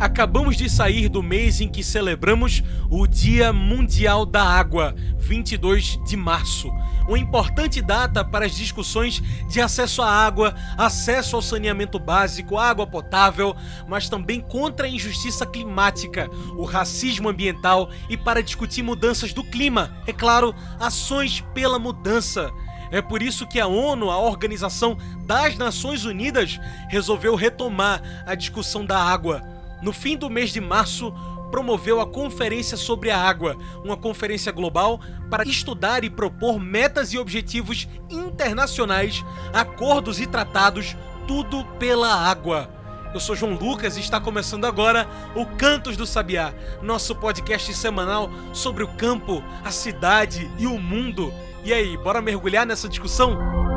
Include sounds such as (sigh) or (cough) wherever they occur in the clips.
Acabamos de sair do mês em que celebramos o Dia Mundial da Água, 22 de março. Uma importante data para as discussões de acesso à água, acesso ao saneamento básico, água potável, mas também contra a injustiça climática, o racismo ambiental e para discutir mudanças do clima. É claro, ações pela mudança. É por isso que a ONU, a Organização das Nações Unidas, resolveu retomar a discussão da água no fim do mês de março, promoveu a Conferência sobre a Água, uma conferência global para estudar e propor metas e objetivos internacionais, acordos e tratados, tudo pela água. Eu sou João Lucas e está começando agora o Cantos do Sabiá, nosso podcast semanal sobre o campo, a cidade e o mundo. E aí, bora mergulhar nessa discussão?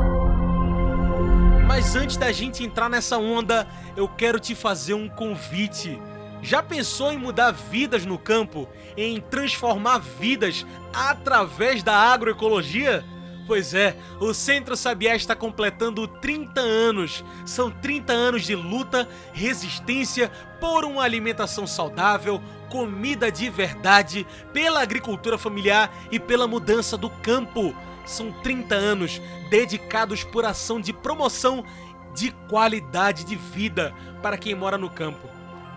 Mas antes da gente entrar nessa onda, eu quero te fazer um convite. Já pensou em mudar vidas no campo? Em transformar vidas através da agroecologia? Pois é, o Centro Sabiá está completando 30 anos. São 30 anos de luta, resistência por uma alimentação saudável, comida de verdade, pela agricultura familiar e pela mudança do campo. São 30 anos dedicados por ação de promoção de qualidade de vida para quem mora no campo.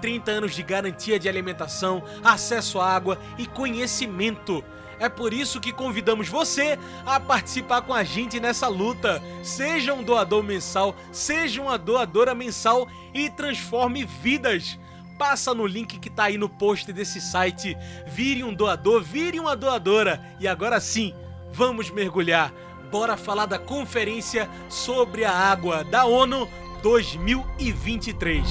30 anos de garantia de alimentação, acesso à água e conhecimento. É por isso que convidamos você a participar com a gente nessa luta. Seja um doador mensal, seja uma doadora mensal e transforme vidas. Passa no link que tá aí no post desse site. Vire um doador, vire uma doadora. E agora sim, vamos mergulhar. Bora falar da Conferência sobre a Água da ONU 2023.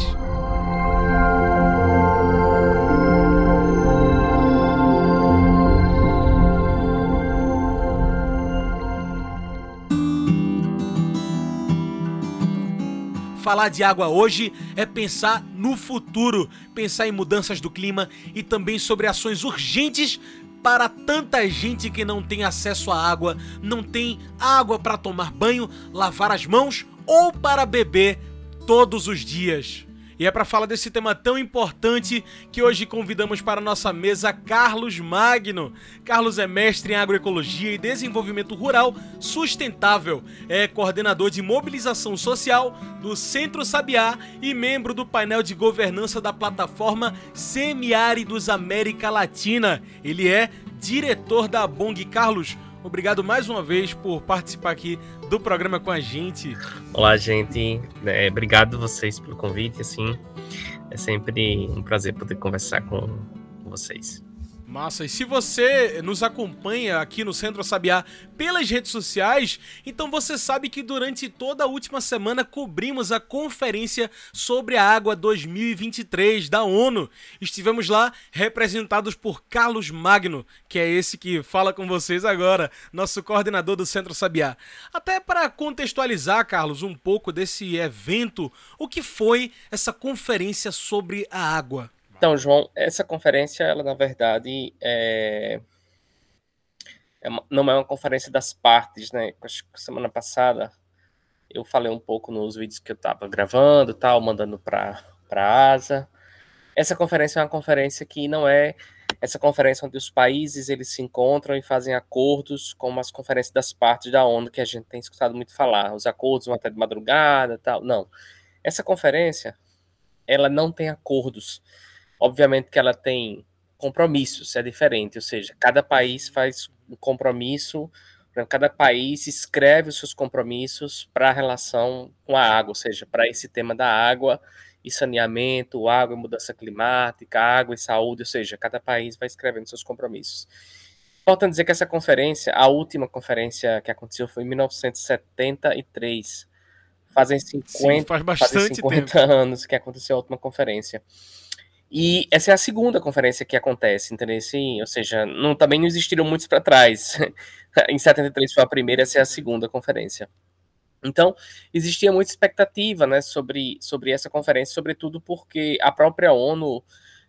Falar de água hoje é pensar no futuro, pensar em mudanças do clima e também sobre ações urgentes para tanta gente que não tem acesso à água, não tem água para tomar banho, lavar as mãos ou para beber todos os dias. E é para falar desse tema tão importante que hoje convidamos para nossa mesa Carlos Magno. Carlos é mestre em agroecologia e desenvolvimento rural sustentável, é coordenador de mobilização social do Centro Sabiá e membro do painel de governança da plataforma Semiáridos América Latina. Ele é diretor da Bong. Carlos, Obrigado mais uma vez por participar aqui do programa com a gente. Olá, gente. É, obrigado vocês pelo convite. Assim, é sempre um prazer poder conversar com vocês. Massa, e se você nos acompanha aqui no Centro Sabiá pelas redes sociais, então você sabe que durante toda a última semana cobrimos a Conferência sobre a Água 2023 da ONU. Estivemos lá representados por Carlos Magno, que é esse que fala com vocês agora, nosso coordenador do Centro Sabiá. Até para contextualizar, Carlos, um pouco desse evento, o que foi essa conferência sobre a água? Então, João, essa conferência, ela na verdade é, é uma, não é uma conferência das partes, né? Acho que semana passada eu falei um pouco nos vídeos que eu estava gravando, tal, mandando para para asa. Essa conferência é uma conferência que não é essa conferência onde os países eles se encontram e fazem acordos, como as conferências das partes da ONU que a gente tem escutado muito falar, os acordos vão até de madrugada, tal. Não. Essa conferência, ela não tem acordos. Obviamente que ela tem compromissos, é diferente, ou seja, cada país faz um compromisso, cada país escreve os seus compromissos para a relação com a água, ou seja, para esse tema da água e saneamento, água e mudança climática, água e saúde, ou seja, cada país vai escrevendo seus compromissos. Importante dizer que essa conferência, a última conferência que aconteceu foi em 1973. Fazem 50, Sim, faz bastante fazem 50 tempo. anos que aconteceu a última conferência. E essa é a segunda conferência que acontece, entendeu? Sim, ou seja, não, também não existiram muitos para trás. (laughs) em 73 foi a primeira, essa é a segunda conferência. Então, existia muita expectativa né, sobre, sobre essa conferência, sobretudo porque a própria ONU,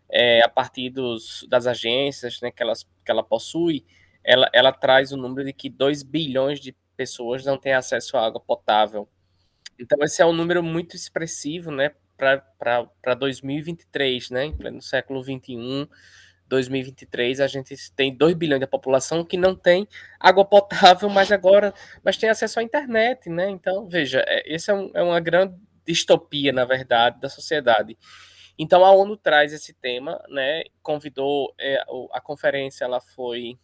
é, a partir dos, das agências né, que, elas, que ela possui, ela, ela traz o número de que 2 bilhões de pessoas não têm acesso à água potável. Então, esse é um número muito expressivo né, para 2023, né, em pleno século XXI. 2023 a gente tem 2 bilhões de população que não tem água potável, mas agora mas tem acesso à internet, né? Então, veja, é, esse é, um, é uma grande distopia, na verdade, da sociedade. Então a ONU traz esse tema, né? Convidou é, a conferência, ela foi,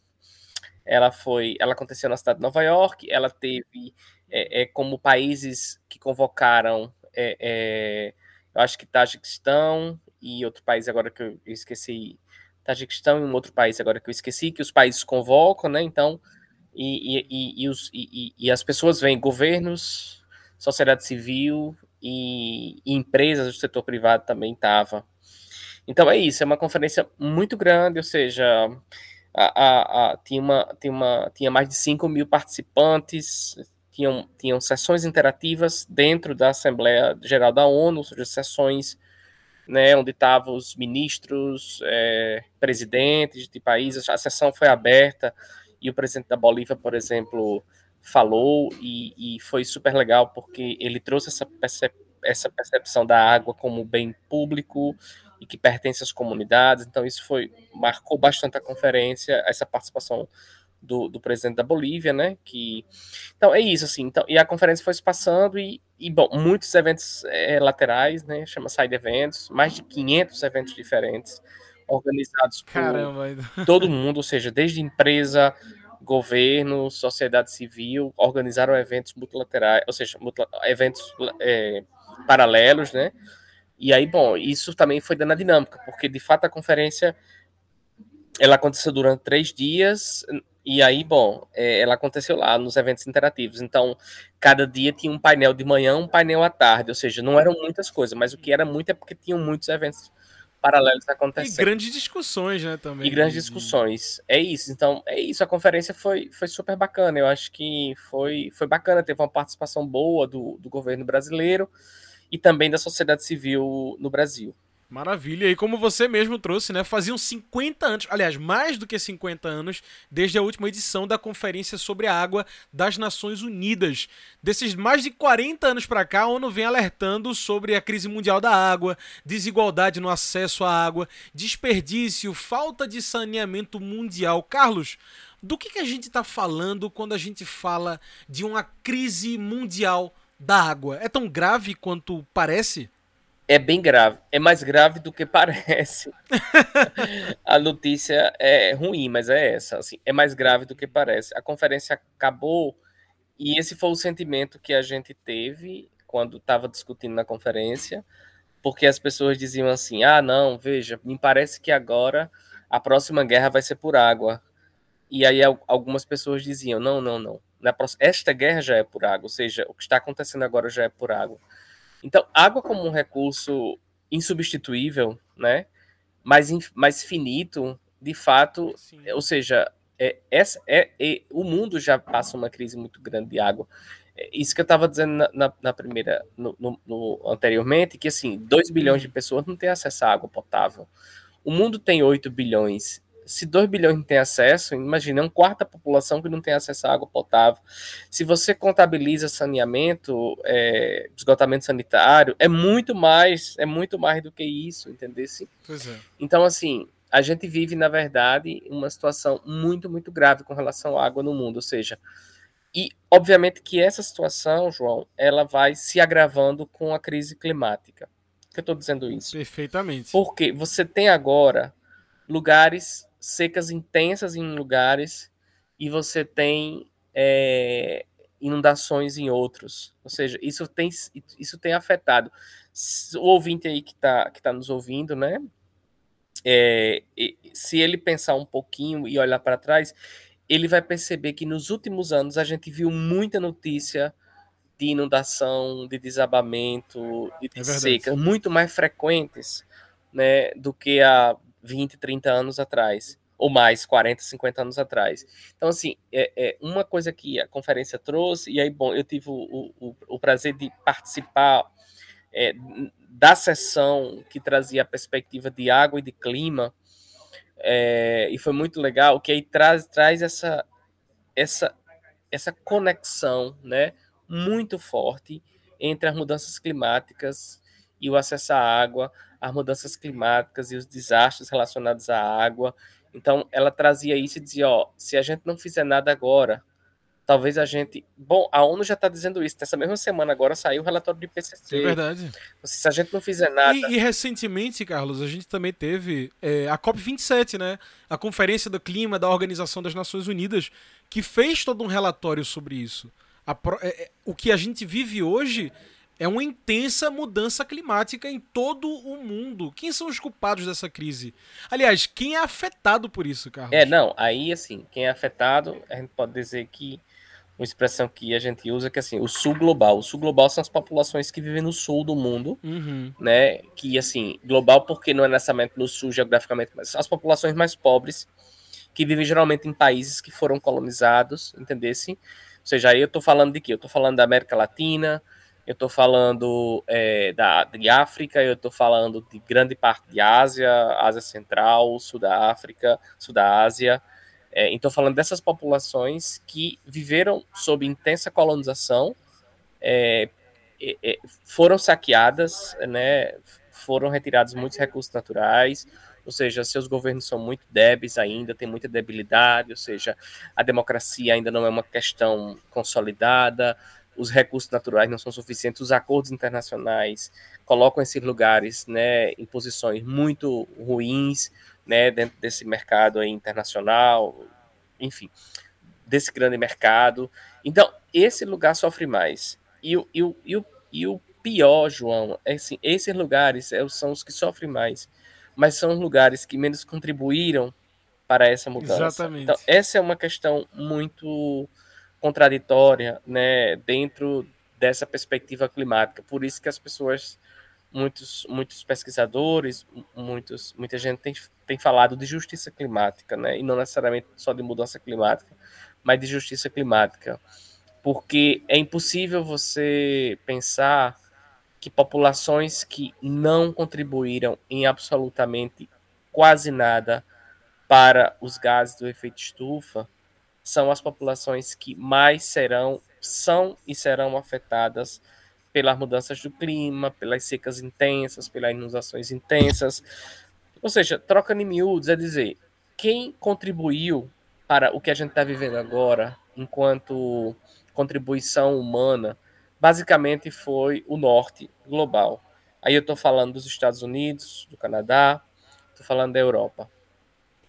ela foi, ela aconteceu na cidade de Nova York. Ela teve é, é como países que convocaram, é, é eu acho que Tajiquistão e outro país agora que eu esqueci Tajiquistão e um outro país agora que eu esqueci, que os países convocam, né? Então, e, e, e, os, e, e as pessoas vêm, governos, sociedade civil e, e empresas do setor privado também estavam. Então é isso, é uma conferência muito grande, ou seja, a, a, a, tinha, uma, tinha, uma, tinha mais de 5 mil participantes, tinham, tinham sessões interativas dentro da Assembleia Geral da ONU, ou seja, sessões né, onde estavam os ministros, é, presidentes de países. A sessão foi aberta e o presidente da Bolívia, por exemplo, falou e, e foi super legal porque ele trouxe essa, percep essa percepção da água como bem público e que pertence às comunidades. Então isso foi marcou bastante a conferência, essa participação do, do presidente da Bolívia, né? Que então é isso assim. Então e a conferência foi se passando e, e bom, muitos eventos é, laterais, né? Chama side eventos, mais de 500 eventos diferentes organizados por Caramba. todo mundo, ou seja, desde empresa, governo, sociedade civil, organizaram eventos multilaterais, ou seja, eventos é, paralelos, né? E aí, bom, isso também foi dando a dinâmica, porque de fato a conferência ela aconteceu durante três dias, e aí, bom, é, ela aconteceu lá nos eventos interativos. Então, cada dia tinha um painel de manhã, um painel à tarde. Ou seja, não eram muitas coisas, mas o que era muito é porque tinham muitos eventos paralelos acontecendo. E grandes discussões, né, também. E grandes discussões. É isso. Então, é isso. A conferência foi, foi super bacana. Eu acho que foi, foi bacana. Teve uma participação boa do, do governo brasileiro e também da sociedade civil no Brasil. Maravilha. E como você mesmo trouxe, né? Faziam 50 anos, aliás, mais do que 50 anos, desde a última edição da Conferência sobre a Água das Nações Unidas. Desses mais de 40 anos para cá, a ONU vem alertando sobre a crise mundial da água, desigualdade no acesso à água, desperdício, falta de saneamento mundial. Carlos, do que, que a gente está falando quando a gente fala de uma crise mundial da água? É tão grave quanto parece? É bem grave. É mais grave do que (laughs) parece. a notícia é ruim, mas é essa. Assim, é mais grave do que parece. A conferência acabou e esse foi o sentimento que a gente teve quando estava discutindo na conferência, porque as pessoas diziam assim: ah, não, veja, me parece que agora a próxima guerra vai ser por água. E aí algumas pessoas diziam: não, não, não. Esta guerra já é por água, ou seja, o que está acontecendo agora já é por água. Então, água como um recurso insubstituível, né? Mais, mais finito, de fato, Sim. ou seja, é, essa, é, é, o mundo já passa uma crise muito grande de água. É isso que eu estava dizendo na, na, na primeira, no, no, no, anteriormente, que assim, 2 bilhões de pessoas não têm acesso à água potável. O mundo tem 8 bilhões se 2 bilhões não tem acesso, imagina, é um quarto da população que não tem acesso à água potável. Se você contabiliza saneamento, é, esgotamento sanitário, é muito mais, é muito mais do que isso, entendeu? Pois é. Então, assim, a gente vive, na verdade, uma situação muito, muito grave com relação à água no mundo, ou seja, e obviamente que essa situação, João, ela vai se agravando com a crise climática. Por que eu estou dizendo isso? Perfeitamente. Porque você tem agora lugares secas intensas em lugares e você tem é, inundações em outros. Ou seja, isso tem, isso tem afetado. O ouvinte aí que está que tá nos ouvindo, né? É, se ele pensar um pouquinho e olhar para trás, ele vai perceber que nos últimos anos a gente viu muita notícia de inundação, de desabamento, de é seca, muito mais frequentes né, do que há 20, 30 anos atrás. ou mais, 40, 50 anos atrás. Então, assim, é, é uma coisa que a conferência trouxe, e aí, bom, eu tive o, o, o prazer de participar é, da sessão que trazia a perspectiva de água e de clima, é, e foi muito legal, que aí traz, traz essa, essa, essa conexão, né, muito forte entre as mudanças climáticas e o acesso à água, as mudanças climáticas e os desastres relacionados à água. Então, ela trazia isso e dizia: ó, se a gente não fizer nada agora, talvez a gente. Bom, a ONU já está dizendo isso. Nessa mesma semana agora saiu o relatório do IPCC. É verdade. Se a gente não fizer nada. E, e recentemente, Carlos, a gente também teve é, a COP27, né? A Conferência do Clima da Organização das Nações Unidas, que fez todo um relatório sobre isso. A, é, é, o que a gente vive hoje é uma intensa mudança climática em todo o mundo. Quem são os culpados dessa crise? Aliás, quem é afetado por isso, Carlos? É, não, aí assim, quem é afetado, a gente pode dizer que uma expressão que a gente usa que é assim, o sul global. O sul global são as populações que vivem no sul do mundo, uhum. né? Que assim, global porque não é necessariamente no sul geograficamente, mas as populações mais pobres que vivem geralmente em países que foram colonizados, entendesse? Ou seja, aí eu estou falando de quê? Eu estou falando da América Latina, eu estou falando é, da, de África, eu estou falando de grande parte de Ásia, Ásia Central, Sul da África, Sul da Ásia. É, então, falando dessas populações que viveram sob intensa colonização, é, foram saqueadas, né, foram retirados muitos recursos naturais, ou seja, seus governos são muito débeis ainda, tem muita debilidade, ou seja, a democracia ainda não é uma questão consolidada, os recursos naturais não são suficientes, os acordos internacionais colocam esses lugares né, em posições muito ruins né, dentro desse mercado internacional, enfim, desse grande mercado. Então, esse lugar sofre mais. E, o, e, o, e, o, e o pior, João, é assim, esses lugares é, são os que sofrem mais, mas são os lugares que menos contribuíram para essa mudança. Exatamente. Então, essa é uma questão muito contraditória, né, dentro dessa perspectiva climática. Por isso que as pessoas, muitos, muitos pesquisadores, muitos, muita gente tem, tem falado de justiça climática, né, e não necessariamente só de mudança climática, mas de justiça climática, porque é impossível você pensar que populações que não contribuíram em absolutamente quase nada para os gases do efeito estufa são as populações que mais serão, são e serão afetadas pelas mudanças do clima, pelas secas intensas, pelas inundações intensas. Ou seja, troca de miúdos é dizer, quem contribuiu para o que a gente está vivendo agora, enquanto contribuição humana, basicamente foi o norte global. Aí eu estou falando dos Estados Unidos, do Canadá, estou falando da Europa.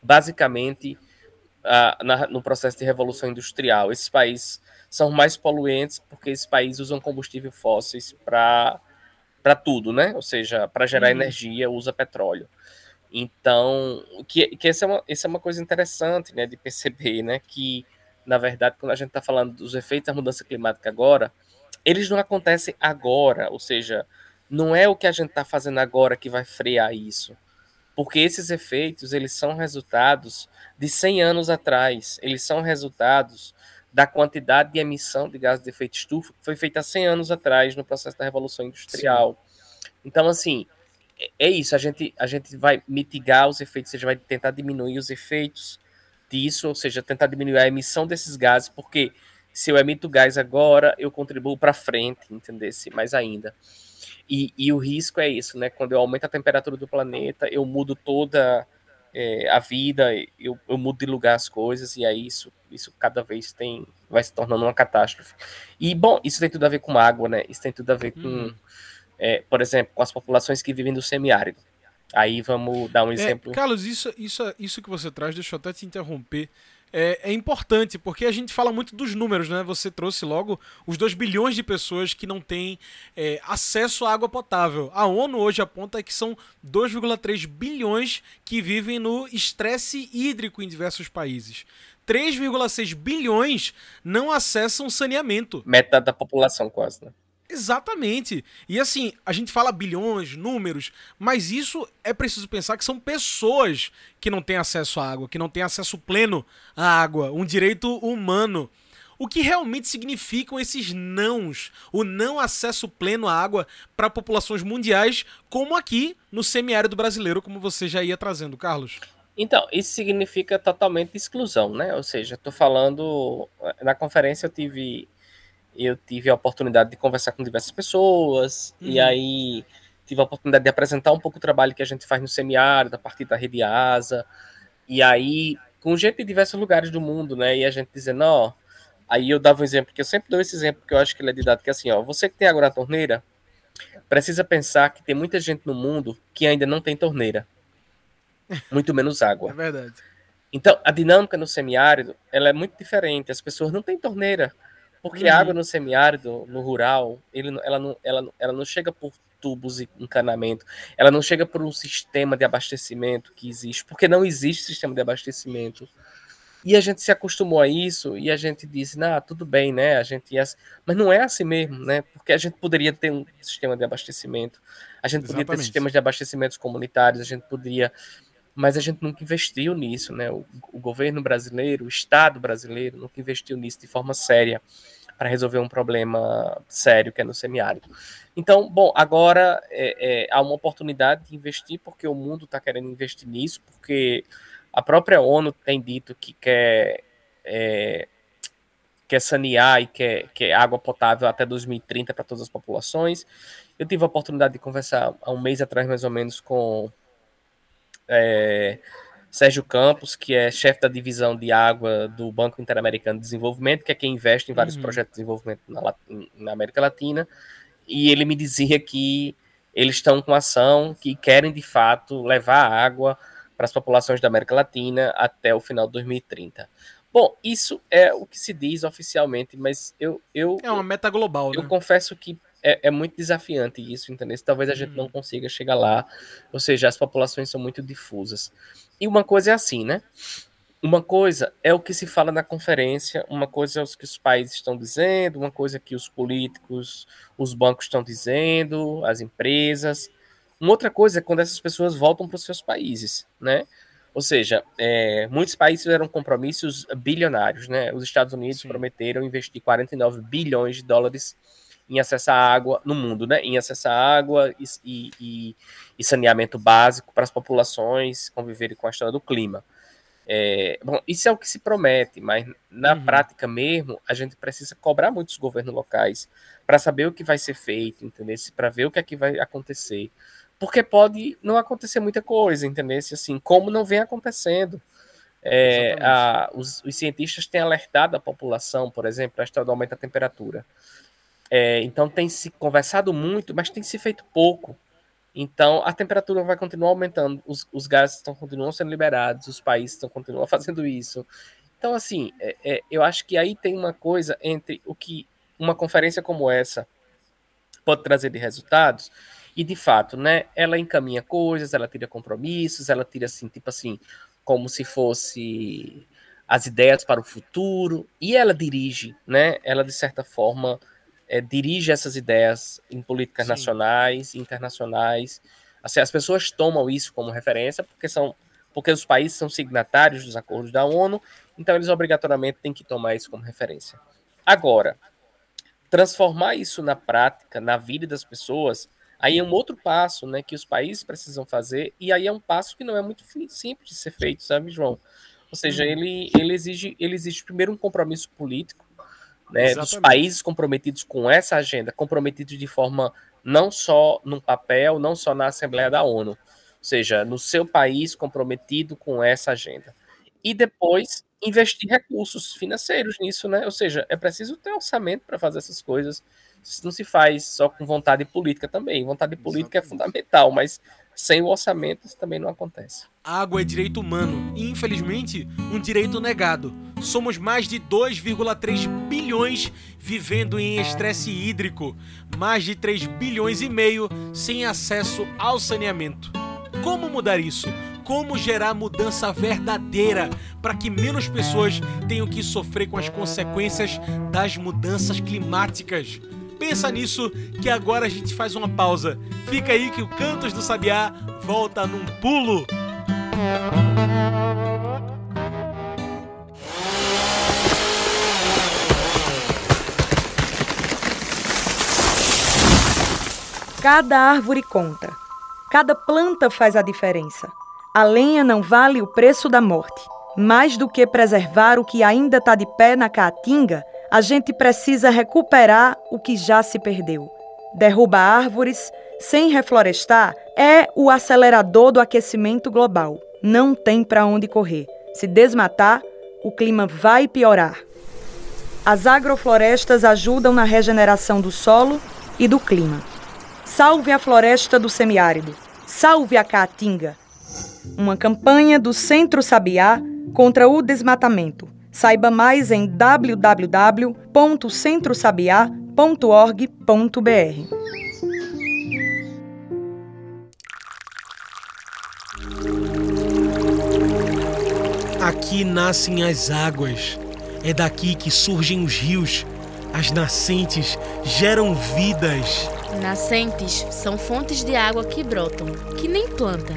Basicamente, uh, na, no processo de revolução industrial. Esses países são mais poluentes porque esses países usam combustíveis fósseis para tudo, né? Ou seja, para gerar uhum. energia usa petróleo. Então, que, que essa, é uma, essa é uma coisa interessante né, de perceber, né? Que, na verdade, quando a gente está falando dos efeitos da mudança climática agora, eles não acontecem agora, ou seja, não é o que a gente está fazendo agora que vai frear isso porque esses efeitos eles são resultados de 100 anos atrás, eles são resultados da quantidade de emissão de gás de efeito estufa que foi feita há 100 anos atrás no processo da Revolução Industrial. Sim. Então, assim, é, é isso, a gente, a gente vai mitigar os efeitos, ou seja, vai tentar diminuir os efeitos disso, ou seja, tentar diminuir a emissão desses gases, porque se eu emito gás agora, eu contribuo para frente, entender? Mais ainda. E, e, o risco é isso, né? Quando eu aumento a temperatura do planeta, eu mudo toda é, a vida, eu, eu mudo de lugar as coisas, e aí isso, isso cada vez tem vai se tornando uma catástrofe. E, bom, isso tem tudo a ver com água, né? Isso tem tudo a ver com, hum. é, por exemplo, com as populações que vivem no semiárido. Aí vamos dar um é, exemplo. Carlos, isso, isso, isso que você traz, deixa eu até te interromper é, é, importante, porque a gente fala muito dos números, né? Você trouxe logo os 2 bilhões de pessoas que não têm é, acesso à água potável. A ONU hoje aponta que são 2,3 bilhões que vivem no estresse hídrico em diversos países. 3,6 bilhões não acessam saneamento. Metade da população, quase, né? Exatamente. E assim, a gente fala bilhões, números, mas isso é preciso pensar que são pessoas que não têm acesso à água, que não têm acesso pleno à água, um direito humano. O que realmente significam esses nãos, o não acesso pleno à água para populações mundiais, como aqui no semiárido brasileiro, como você já ia trazendo, Carlos? Então, isso significa totalmente exclusão, né? Ou seja, estou falando. Na conferência eu tive eu tive a oportunidade de conversar com diversas pessoas, uhum. e aí tive a oportunidade de apresentar um pouco o trabalho que a gente faz no semiárido, a partir da rede ASA, e aí, com gente de diversos lugares do mundo, né, e a gente dizendo, ó, aí eu dava um exemplo, que eu sempre dou esse exemplo, que eu acho que ele é didático, que é assim, ó, você que tem água na torneira, precisa pensar que tem muita gente no mundo que ainda não tem torneira, muito menos água. É verdade. Então, a dinâmica no semiárido, ela é muito diferente, as pessoas não têm torneira, porque uhum. a água no semiárido, no rural, ele, ela, não, ela, ela não chega por tubos e encanamento, ela não chega por um sistema de abastecimento que existe, porque não existe sistema de abastecimento. E a gente se acostumou a isso e a gente disse, ah, tudo bem, né? A gente ia... Mas não é assim mesmo, né? Porque a gente poderia ter um sistema de abastecimento, a gente Exatamente. poderia ter sistemas de abastecimentos comunitários, a gente poderia mas a gente nunca investiu nisso, né? O, o, governo brasileiro, o Estado brasileiro, nunca investiu nisso de forma séria para resolver um problema sério que é no semiárido. Então, bom, agora é, é, há uma oportunidade de investir porque o mundo está querendo investir nisso, porque a própria ONU tem dito que quer é, quer sanear e quer, quer água potável até 2030 para todas as populações. Eu tive a oportunidade de conversar há um mês atrás, mais ou menos, com é, Sérgio Campos, que é chefe da divisão de água do Banco Interamericano de Desenvolvimento, que é quem investe em vários uhum. projetos de desenvolvimento na, na, América Latina, e ele me dizia que eles estão com ação que querem de fato levar água para as populações da América Latina até o final de 2030. Bom, isso é o que se diz oficialmente, mas eu. eu é uma meta global, eu, né? Eu confesso que é, é, muito desafiante isso, entendeu? Talvez a gente não uhum. consiga chegar lá, ou seja, as populações são muito difusas. E uma coisa é assim, né? Uma coisa é o que se fala na conferência, uma coisa é o que os países estão dizendo, uma coisa que os políticos, os bancos estão dizendo, as empresas. Uma outra coisa é quando essas pessoas voltam para os seus países, né? Ou seja, é, muitos países fizeram compromissos bilionários, né? Os Estados Unidos Sim. prometeram investir 49 bilhões de dólares em acessar água no mundo, né? Em acessar água e, e, e saneamento básico para as populações conviverem com a história do clima. É, bom, isso é o que se promete, mas na uhum. prática mesmo, a gente precisa cobrar muitos governos locais para saber o que vai ser feito, entendeu? Para ver o que é que vai acontecer. Porque pode não acontecer muita coisa, entendeu? Assim, como não vem acontecendo. É, a, os, os, cientistas têm alertado a população, por exemplo, a história do aumento da temperatura. É, então tem se conversado muito, mas tem se feito pouco. Então a temperatura vai continuar aumentando, os, os gases estão continuam sendo liberados, os países estão continuam fazendo isso. Então assim, é, é, eu acho que aí tem uma coisa entre o que uma conferência como essa pode trazer de resultados e de fato, né? Ela encaminha coisas, ela tira compromissos, ela tira assim, tipo assim, como se fosse as ideias para o futuro e ela dirige, né? Ela de certa forma é, dirige essas ideias em políticas Sim. nacionais, internacionais. Assim, as pessoas tomam isso como referência porque são porque os países são signatários dos acordos da ONU, então eles obrigatoriamente têm que tomar isso como referência. Agora, transformar isso na prática, na vida das pessoas, aí é um outro passo, né, que os países precisam fazer, e aí é um passo que não é muito simples de ser feito, sabe, João? Ou seja, hum. ele, ele exige ele exige primeiro um compromisso político, né, dos países comprometidos com essa agenda, comprometidos de forma não só no papel, não só na Assembleia da ONU, ou seja, no seu país comprometido com essa agenda. E depois investir recursos financeiros nisso, né? Ou seja, é preciso ter orçamento para fazer essas coisas. Isso não se faz só com vontade política também. Vontade política Exatamente. é fundamental, mas sem o orçamento isso também não acontece. Água é direito humano e, infelizmente, um direito negado. Somos mais de 2,3 bilhões vivendo em estresse hídrico, mais de 3 bilhões e meio sem acesso ao saneamento. Como mudar isso? Como gerar mudança verdadeira para que menos pessoas tenham que sofrer com as consequências das mudanças climáticas? Pensa nisso que agora a gente faz uma pausa. Fica aí que o Cantos do Sabiá volta num pulo. Cada árvore conta. Cada planta faz a diferença. A lenha não vale o preço da morte. Mais do que preservar o que ainda está de pé na caatinga, a gente precisa recuperar o que já se perdeu. Derruba árvores sem reflorestar é o acelerador do aquecimento global. Não tem para onde correr. Se desmatar, o clima vai piorar. As agroflorestas ajudam na regeneração do solo e do clima. Salve a floresta do semiárido. Salve a caatinga. Uma campanha do Centro Sabiá contra o desmatamento. Saiba mais em www.centrosabiá.org.br. Aqui nascem as águas. É daqui que surgem os rios. As nascentes geram vidas. Nascentes são fontes de água que brotam, que nem planta,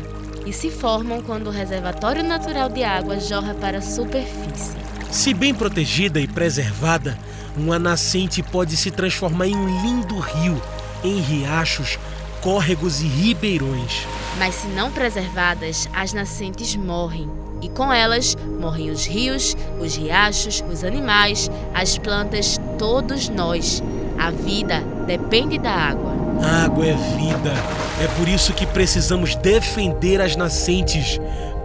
e se formam quando o reservatório natural de água jorra para a superfície. Se bem protegida e preservada, uma nascente pode se transformar em um lindo rio, em riachos, córregos e ribeirões. Mas se não preservadas, as nascentes morrem. E com elas morrem os rios, os riachos, os animais, as plantas, todos nós. A vida depende da água. A água é vida. É por isso que precisamos defender as nascentes,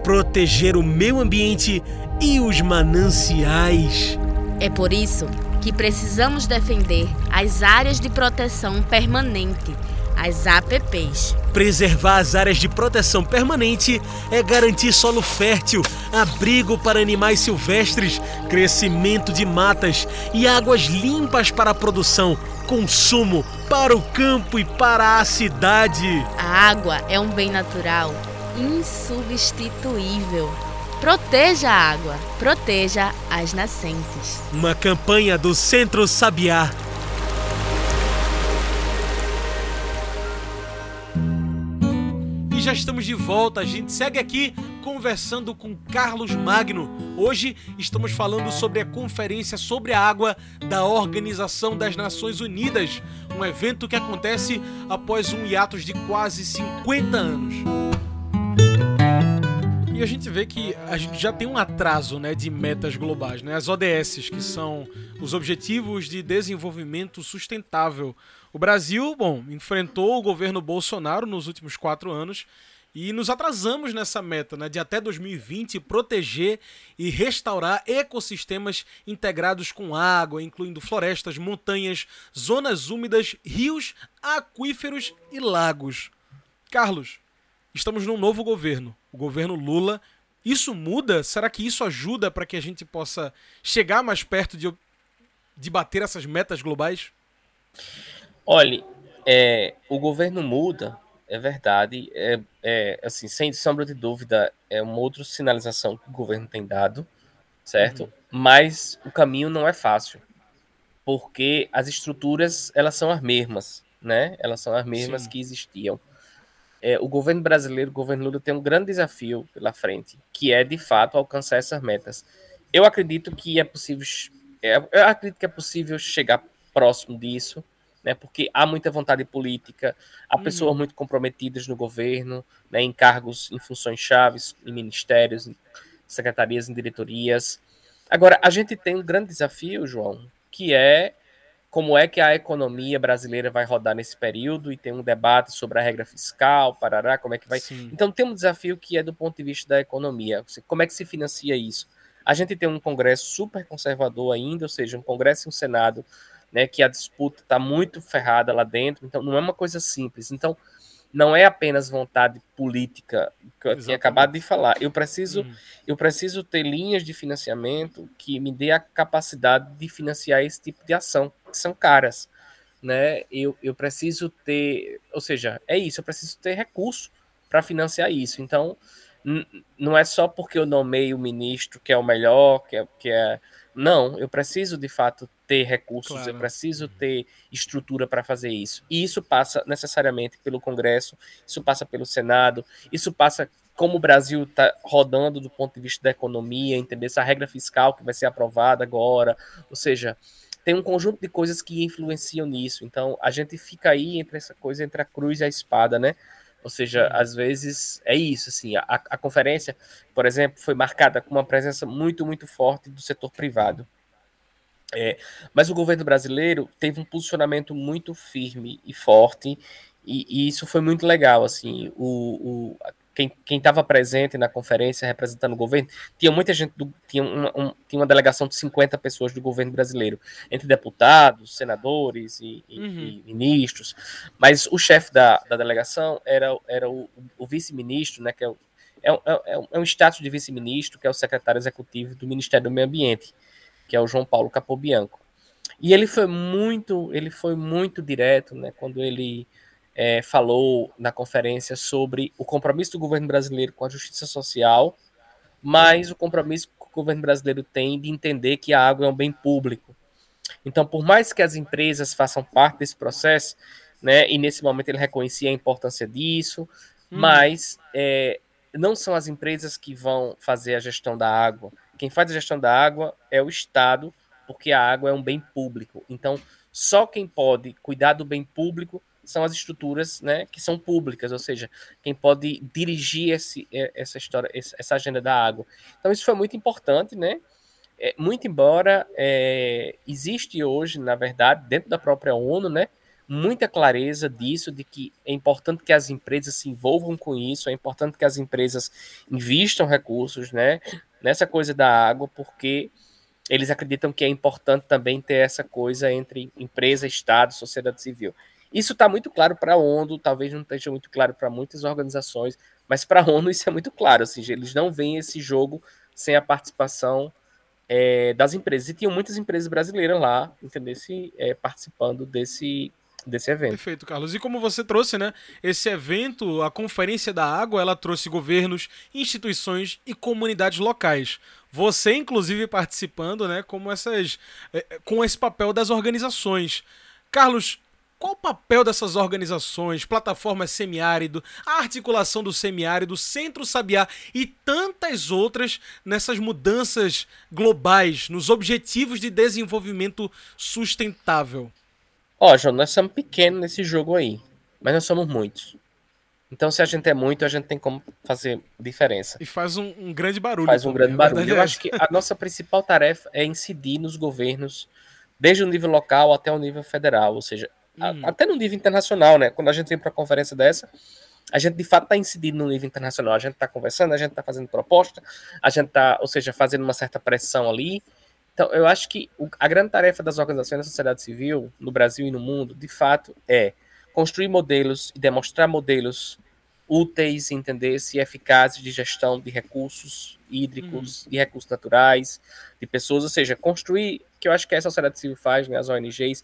proteger o meio ambiente e os mananciais. É por isso que precisamos defender as áreas de proteção permanente, as APPs. Preservar as áreas de proteção permanente é garantir solo fértil, abrigo para animais silvestres, crescimento de matas e águas limpas para a produção, consumo, para o campo e para a cidade. A água é um bem natural insubstituível. Proteja a água, proteja as nascentes. Uma campanha do Centro Sabiá. E já estamos de volta, a gente segue aqui conversando com Carlos Magno. Hoje estamos falando sobre a Conferência sobre a Água da Organização das Nações Unidas, um evento que acontece após um hiatus de quase 50 anos. E a gente vê que a gente já tem um atraso né, de metas globais, né? as ODS, que são os Objetivos de Desenvolvimento Sustentável. O Brasil, bom, enfrentou o governo Bolsonaro nos últimos quatro anos e nos atrasamos nessa meta, né, de até 2020 proteger e restaurar ecossistemas integrados com água, incluindo florestas, montanhas, zonas úmidas, rios, aquíferos e lagos. Carlos, estamos num novo governo, o governo Lula. Isso muda? Será que isso ajuda para que a gente possa chegar mais perto de, de bater essas metas globais? Olhe, é, o governo muda, é verdade. É, é, assim, sem sombra de dúvida, é uma outra sinalização que o governo tem dado, certo? Uhum. Mas o caminho não é fácil, porque as estruturas elas são as mesmas, né? Elas são as mesmas Sim. que existiam é, o governo brasileiro, o governo Lula, tem um grande desafio pela frente, que é, de fato, alcançar essas metas. Eu acredito que é possível, é, eu acredito que é possível chegar próximo disso, né, porque há muita vontade política, há uhum. pessoas muito comprometidas no governo, né, em cargos, em funções chaves, em ministérios, em secretarias, em diretorias. Agora, a gente tem um grande desafio, João, que é como é que a economia brasileira vai rodar nesse período e tem um debate sobre a regra fiscal, parará, como é que vai. Sim. Então tem um desafio que é do ponto de vista da economia. Como é que se financia isso? A gente tem um Congresso super conservador ainda, ou seja, um Congresso e um Senado, né, que a disputa está muito ferrada lá dentro, então não é uma coisa simples. Então, não é apenas vontade política que eu Exatamente. tinha acabado de falar. Eu preciso, uhum. eu preciso ter linhas de financiamento que me dê a capacidade de financiar esse tipo de ação, são caras. Né? Eu, eu preciso ter, ou seja, é isso, eu preciso ter recurso para financiar isso. Então, não é só porque eu nomeio o ministro que é o melhor, que é, que é Não, eu preciso de fato ter recursos, claro. eu preciso ter estrutura para fazer isso. E isso passa necessariamente pelo Congresso, isso passa pelo Senado, isso passa como o Brasil está rodando do ponto de vista da economia, entender essa regra fiscal que vai ser aprovada agora, ou seja, tem um conjunto de coisas que influenciam nisso. Então a gente fica aí entre essa coisa entre a cruz e a espada, né? Ou seja, às vezes é isso, assim, a, a conferência, por exemplo, foi marcada com uma presença muito, muito forte do setor privado. É, mas o governo brasileiro teve um posicionamento muito firme e forte, e, e isso foi muito legal, assim, o, o quem estava presente na conferência representando o governo, tinha muita gente, do, tinha, uma, um, tinha uma delegação de 50 pessoas do governo brasileiro, entre deputados, senadores e, e, uhum. e ministros, mas o chefe da, da delegação era, era o, o vice-ministro, né, que é, o, é, é, é, um status de vice-ministro, que é o secretário executivo do Ministério do Meio Ambiente, que é o João Paulo Capobianco. E ele foi muito, ele foi muito direto, né, quando ele é, falou na conferência sobre o compromisso do governo brasileiro com a justiça social, mas o compromisso que o governo brasileiro tem de entender que a água é um bem público. Então, por mais que as empresas façam parte desse processo, né, e nesse momento ele reconhecia a importância disso, hum. mas é, não são as empresas que vão fazer a gestão da água. Quem faz a gestão da água é o Estado, porque a água é um bem público. Então, só quem pode cuidar do bem público são as estruturas né, que são públicas, ou seja, quem pode dirigir esse, essa história, essa agenda da água. Então isso foi muito importante, né? É, muito embora é, existe hoje, na verdade, dentro da própria ONU, né, muita clareza disso, de que é importante que as empresas se envolvam com isso, é importante que as empresas investam recursos, né, nessa coisa da água, porque eles acreditam que é importante também ter essa coisa entre empresa, Estado, sociedade civil. Isso está muito claro para a ONU, talvez não esteja muito claro para muitas organizações, mas para a (laughs) ONU isso é muito claro. Assim, eles não veem esse jogo sem a participação é, das empresas. E tinham muitas empresas brasileiras lá, entendeu? é, participando desse, desse evento. Perfeito, Carlos. E como você trouxe, né? Esse evento, a Conferência da Água, ela trouxe governos, instituições e comunidades locais. Você, inclusive, participando, né? Como essas, é, com esse papel das organizações. Carlos, qual o papel dessas organizações, plataformas semiárido, a articulação do semiárido, Centro Sabiá e tantas outras nessas mudanças globais, nos objetivos de desenvolvimento sustentável? Ó, oh, João, nós somos pequenos nesse jogo aí, mas nós somos muitos. Então, se a gente é muito, a gente tem como fazer diferença. E faz um, um grande barulho. Faz um grande barulho. Eu acho que a nossa principal tarefa é incidir nos governos, desde o nível local até o nível federal. Ou seja, Uhum. até no nível internacional, né? Quando a gente vem para uma conferência dessa, a gente de fato está incidindo no nível internacional. A gente está conversando, a gente está fazendo proposta, a gente está, ou seja, fazendo uma certa pressão ali. Então, eu acho que a grande tarefa das organizações da sociedade civil, no Brasil e no mundo, de fato, é construir modelos e demonstrar modelos úteis, entender-se eficazes de gestão de recursos hídricos, uhum. de recursos naturais, de pessoas, ou seja, construir, que eu acho que a sociedade civil faz, né, as ONGs,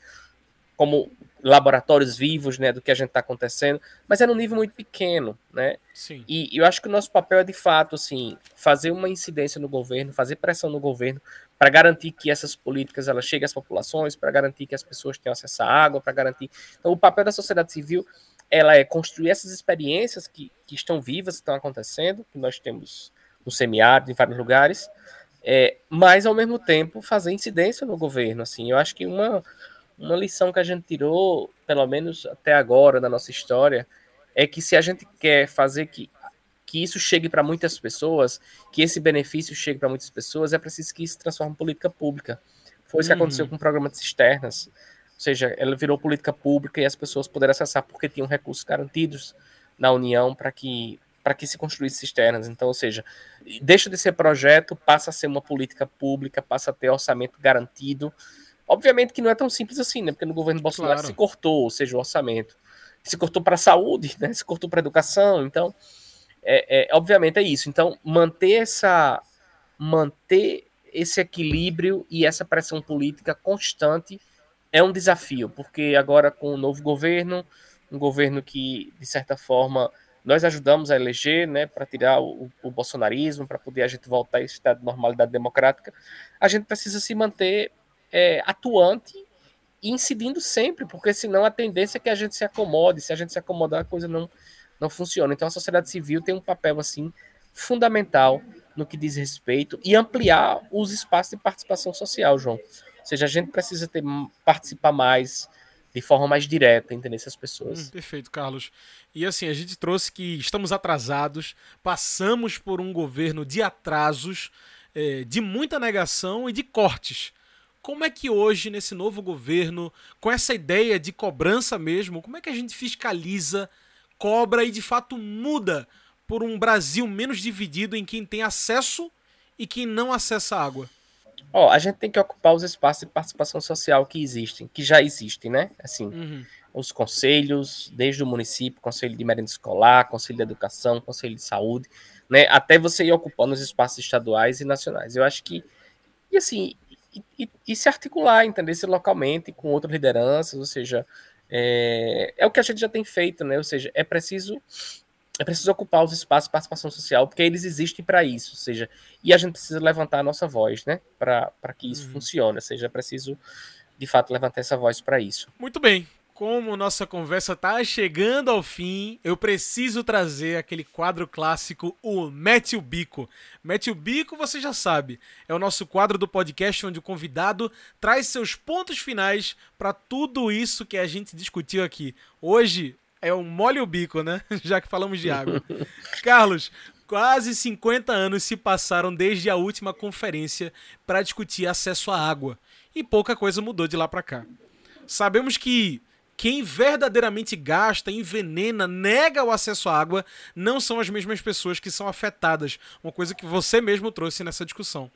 como laboratórios vivos, né, do que a gente está acontecendo, mas é num nível muito pequeno, né? Sim. E, e eu acho que o nosso papel é de fato, assim, fazer uma incidência no governo, fazer pressão no governo para garantir que essas políticas elas cheguem às populações, para garantir que as pessoas tenham acesso à água, para garantir. Então, o papel da sociedade civil ela é construir essas experiências que, que estão vivas, que estão acontecendo, que nós temos no semiárido, em vários lugares, é, mas ao mesmo tempo fazer incidência no governo, assim. Eu acho que uma uma lição que a gente tirou, pelo menos até agora na nossa história, é que se a gente quer fazer que, que isso chegue para muitas pessoas, que esse benefício chegue para muitas pessoas, é preciso que isso se transforme em política pública. Foi isso que aconteceu uhum. com o programa de cisternas. Ou seja, ela virou política pública e as pessoas puderam acessar porque tinham recursos garantidos na União para que para que se construísse cisternas. Então, ou seja, deixa de ser projeto, passa a ser uma política pública, passa a ter orçamento garantido Obviamente que não é tão simples assim, né? Porque no governo Bolsonaro claro. se cortou, ou seja, o orçamento. Se cortou para a saúde, né? Se cortou para a educação. Então, é, é, obviamente é isso. Então, manter essa. Manter esse equilíbrio e essa pressão política constante é um desafio, porque agora com o novo governo, um governo que, de certa forma, nós ajudamos a eleger, né, para tirar o, o bolsonarismo, para poder a gente voltar a esse estado de normalidade democrática, a gente precisa se manter é, atuante e incidindo sempre, porque senão a tendência é que a gente se acomode, se a gente se acomodar, a coisa não, não funciona. Então a sociedade civil tem um papel assim fundamental no que diz respeito e ampliar os espaços de participação social, João. Ou seja, a gente precisa ter participar mais de forma mais direta, entender essas pessoas. Hum, perfeito, Carlos. E assim, a gente trouxe que estamos atrasados, passamos por um governo de atrasos, é, de muita negação e de cortes. Como é que hoje, nesse novo governo, com essa ideia de cobrança mesmo, como é que a gente fiscaliza, cobra e de fato muda por um Brasil menos dividido em quem tem acesso e quem não acessa água? Ó, a gente tem que ocupar os espaços de participação social que existem, que já existem, né? Assim, uhum. os conselhos, desde o município, conselho de merenda escolar, conselho de educação, conselho de saúde, né? Até você ir ocupando os espaços estaduais e nacionais. Eu acho que, e assim, e, e, e se articular, entender se localmente com outras lideranças, ou seja, é, é o que a gente já tem feito, né? Ou seja, é preciso é preciso ocupar os espaços de participação social, porque eles existem para isso, ou seja, e a gente precisa levantar a nossa voz, né, para que isso uhum. funcione, ou seja, é preciso, de fato, levantar essa voz para isso. Muito bem. Como nossa conversa está chegando ao fim, eu preciso trazer aquele quadro clássico, o Mete o Bico. Mete o Bico, você já sabe, é o nosso quadro do podcast onde o convidado traz seus pontos finais para tudo isso que a gente discutiu aqui. Hoje, é um molhe o bico, né? (laughs) Já que falamos de água. Carlos, quase 50 anos se passaram desde a última conferência para discutir acesso à água e pouca coisa mudou de lá para cá. Sabemos que quem verdadeiramente gasta, envenena, nega o acesso à água não são as mesmas pessoas que são afetadas, uma coisa que você mesmo trouxe nessa discussão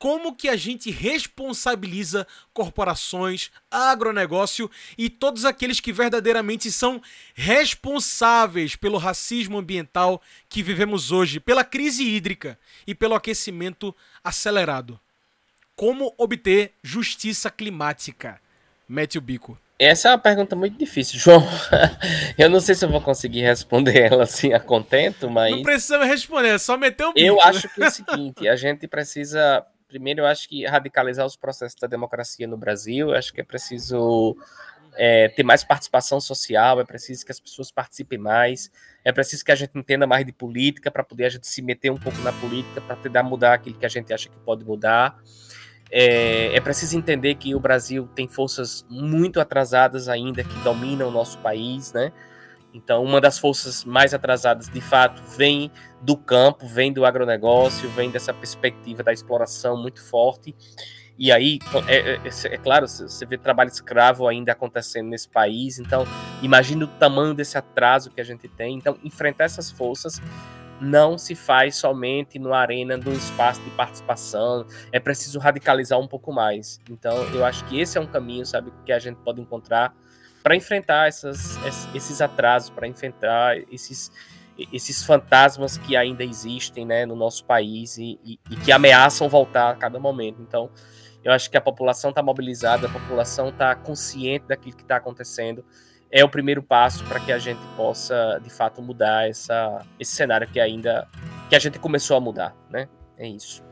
como que a gente responsabiliza corporações, agronegócio e todos aqueles que verdadeiramente são responsáveis pelo racismo ambiental que vivemos hoje, pela crise hídrica e pelo aquecimento acelerado. Como obter justiça climática? Mete o bico. Essa é uma pergunta muito difícil, João. (laughs) Eu não sei se eu vou conseguir responder (laughs) ela assim a contento, mas. Não precisa responder, é só meter o bico. Eu acho que é o seguinte: a gente precisa primeiro, eu acho que radicalizar os processos da democracia no Brasil, eu acho que é preciso é, ter mais participação social, é preciso que as pessoas participem mais, é preciso que a gente entenda mais de política para poder a gente se meter um pouco na política para tentar mudar aquilo que a gente acha que pode mudar. É, é preciso entender que o Brasil tem forças muito atrasadas ainda que dominam o nosso país, né? Então, uma das forças mais atrasadas, de fato, vem do campo, vem do agronegócio, vem dessa perspectiva da exploração muito forte. E aí, é, é, é, é claro, você vê trabalho escravo ainda acontecendo nesse país. Então, imagine o tamanho desse atraso que a gente tem. Então, enfrentar essas forças não se faz somente no arena do espaço de participação. É preciso radicalizar um pouco mais. Então, eu acho que esse é um caminho, sabe, que a gente pode encontrar para enfrentar essas, esses atrasos, para enfrentar esses, esses fantasmas que ainda existem né, no nosso país e, e, e, que ameaçam voltar a cada momento. Então, eu acho que a população está mobilizada, a população está consciente daquilo que está acontecendo. É o primeiro passo para que a gente possa, de fato, mudar essa, esse cenário que ainda que a gente começou a mudar, né? É isso.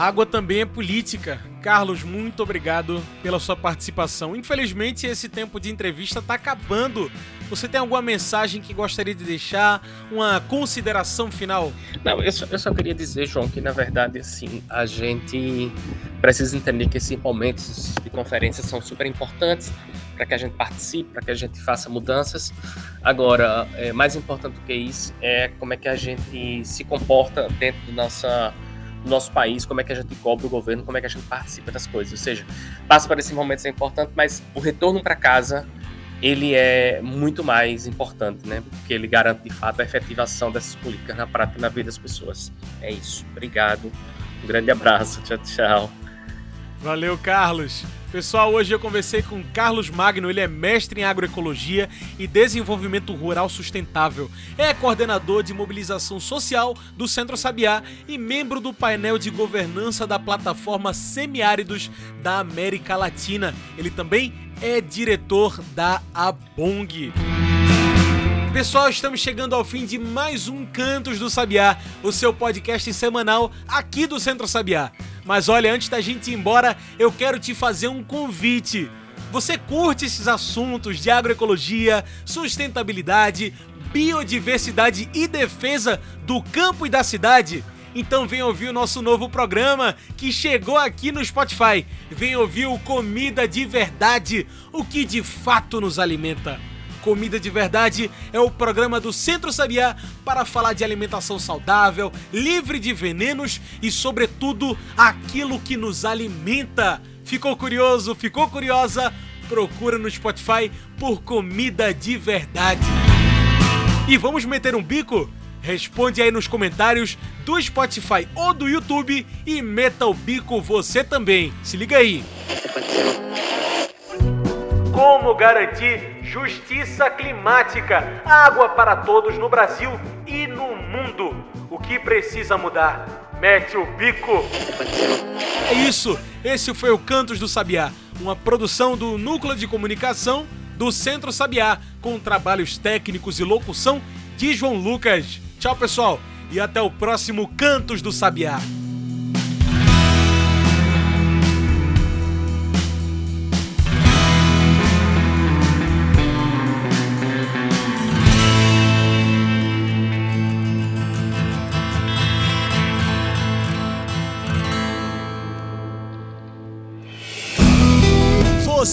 Água também é política. Carlos, muito obrigado pela sua participação. Infelizmente, esse tempo de entrevista está acabando. Você tem alguma mensagem que gostaria de deixar? Uma consideração final? Não, eu só, eu só queria dizer, João, que na verdade, assim, a gente precisa entender que esses momentos de conferência são super importantes para que a gente participe, para que a gente faça mudanças. Agora, é, mais importante do que isso é como é que a gente se comporta dentro da nossa do nosso país, como é que a gente cobra o governo, como é que a gente participa das coisas. Ou seja, passa para esse momento é importante, mas o retorno para casa ele é muito mais importante, né? Porque ele garante de fato a efetivação dessas políticas na prática na vida das pessoas. É isso. Obrigado. Um grande abraço. Tchau, tchau. Valeu, Carlos. Pessoal, hoje eu conversei com Carlos Magno, ele é mestre em agroecologia e desenvolvimento rural sustentável. É coordenador de mobilização social do Centro Sabiá e membro do painel de governança da plataforma Semiáridos da América Latina. Ele também é diretor da Abong. Pessoal, estamos chegando ao fim de mais um Cantos do Sabiá, o seu podcast semanal aqui do Centro Sabiá. Mas olha, antes da gente ir embora, eu quero te fazer um convite. Você curte esses assuntos de agroecologia, sustentabilidade, biodiversidade e defesa do campo e da cidade? Então vem ouvir o nosso novo programa que chegou aqui no Spotify. Vem ouvir o Comida de Verdade, o que de fato nos alimenta. Comida de Verdade é o programa do Centro Sabiá para falar de alimentação saudável, livre de venenos e, sobretudo, aquilo que nos alimenta. Ficou curioso? Ficou curiosa? Procura no Spotify por Comida de Verdade. E vamos meter um bico? Responde aí nos comentários do Spotify ou do YouTube e meta o bico você também. Se liga aí. Como garantir justiça climática, água para todos no Brasil e no mundo? O que precisa mudar? Mete o bico! É isso! Esse foi o Cantos do Sabiá, uma produção do Núcleo de Comunicação do Centro Sabiá, com trabalhos técnicos e locução de João Lucas. Tchau, pessoal, e até o próximo Cantos do Sabiá.